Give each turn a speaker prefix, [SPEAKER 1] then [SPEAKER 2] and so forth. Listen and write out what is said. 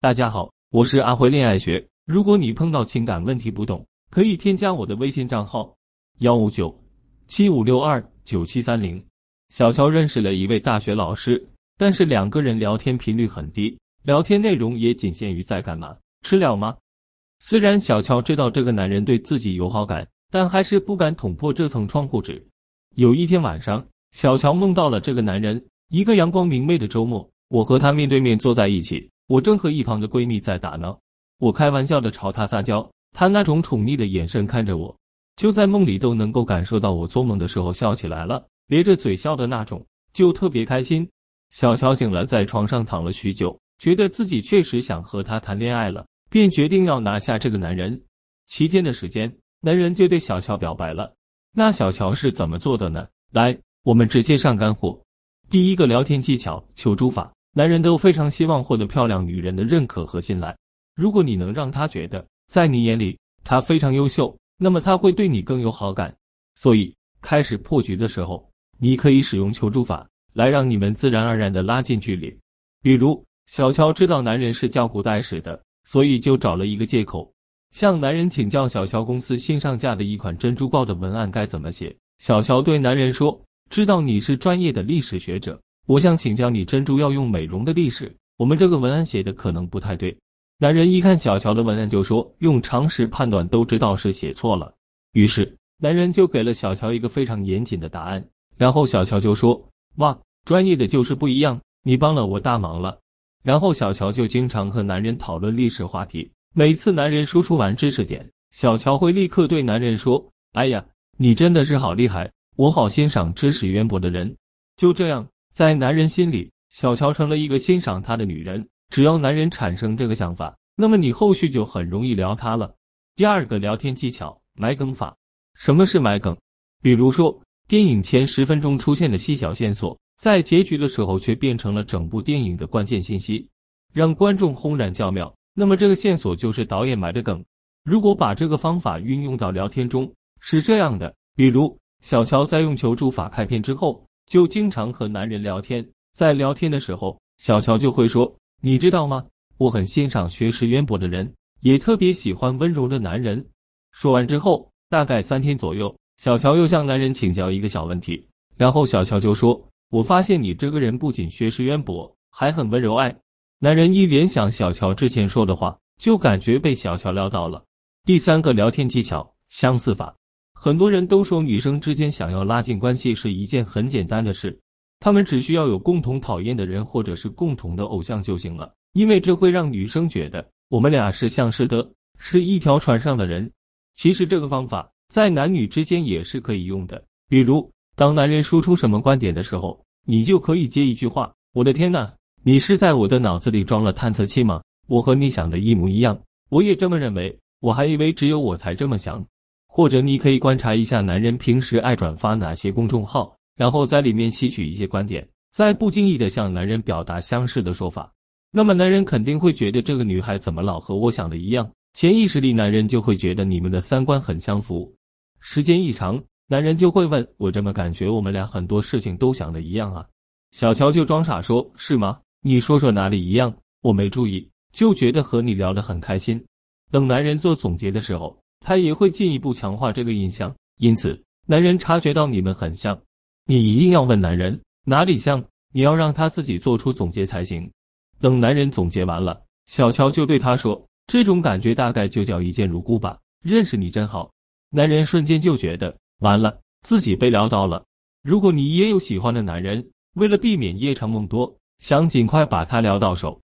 [SPEAKER 1] 大家好，我是阿辉恋爱学。如果你碰到情感问题不懂，可以添加我的微信账号幺五九七五六二九七三零。小乔认识了一位大学老师，但是两个人聊天频率很低，聊天内容也仅限于在干嘛、吃了吗？虽然小乔知道这个男人对自己有好感，但还是不敢捅破这层窗户纸。有一天晚上，小乔梦到了这个男人。一个阳光明媚的周末，我和他面对面坐在一起。我正和一旁的闺蜜在打闹，我开玩笑的朝她撒娇，她那种宠溺的眼神看着我，就在梦里都能够感受到我做梦的时候笑起来了，咧着嘴笑的那种，就特别开心。小乔醒了，在床上躺了许久，觉得自己确实想和他谈恋爱了，便决定要拿下这个男人。七天的时间，男人就对小乔表白了。那小乔是怎么做的呢？来，我们直接上干货。第一个聊天技巧：求助法。男人都非常希望获得漂亮女人的认可和信赖。如果你能让他觉得在你眼里他非常优秀，那么他会对你更有好感。所以开始破局的时候，你可以使用求助法来让你们自然而然的拉近距离。比如，小乔知道男人是教古代史的，所以就找了一个借口向男人请教小乔公司新上架的一款珍珠豹的文案该怎么写。小乔对男人说：“知道你是专业的历史学者。”我想请教你，珍珠要用美容的历史，我们这个文案写的可能不太对。男人一看小乔的文案，就说用常识判断都知道是写错了。于是男人就给了小乔一个非常严谨的答案。然后小乔就说：“哇，专业的就是不一样，你帮了我大忙了。”然后小乔就经常和男人讨论历史话题。每次男人输出完知识点，小乔会立刻对男人说：“哎呀，你真的是好厉害，我好欣赏知识渊博的人。”就这样。在男人心里，小乔成了一个欣赏他的女人。只要男人产生这个想法，那么你后续就很容易聊他了。第二个聊天技巧：埋梗法。什么是埋梗？比如说，电影前十分钟出现的细小线索，在结局的时候却变成了整部电影的关键信息，让观众轰然叫妙。那么这个线索就是导演埋的梗。如果把这个方法运用到聊天中，是这样的：比如小乔在用求助法开篇之后。就经常和男人聊天，在聊天的时候，小乔就会说：“你知道吗？我很欣赏学识渊博的人，也特别喜欢温柔的男人。”说完之后，大概三天左右，小乔又向男人请教一个小问题，然后小乔就说：“我发现你这个人不仅学识渊博，还很温柔。”爱男人一联想小乔之前说的话，就感觉被小乔撩到了。第三个聊天技巧：相似法。很多人都说女生之间想要拉近关系是一件很简单的事，他们只需要有共同讨厌的人或者是共同的偶像就行了，因为这会让女生觉得我们俩是相识的，是一条船上的人。其实这个方法在男女之间也是可以用的，比如当男人说出什么观点的时候，你就可以接一句话：“我的天呐，你是在我的脑子里装了探测器吗？我和你想的一模一样，我也这么认为，我还以为只有我才这么想。”或者你可以观察一下男人平时爱转发哪些公众号，然后在里面吸取一些观点，在不经意的向男人表达相似的说法，那么男人肯定会觉得这个女孩怎么老和我想的一样，潜意识里男人就会觉得你们的三观很相符。时间一长，男人就会问我这么感觉我们俩很多事情都想的一样啊？小乔就装傻说：“是吗？你说说哪里一样？我没注意，就觉得和你聊得很开心。”等男人做总结的时候。他也会进一步强化这个印象，因此男人察觉到你们很像，你一定要问男人哪里像，你要让他自己做出总结才行。等男人总结完了，小乔就对他说：“这种感觉大概就叫一见如故吧。”认识你真好，男人瞬间就觉得完了，自己被撩到了。如果你也有喜欢的男人，为了避免夜长梦多，想尽快把他撩到手，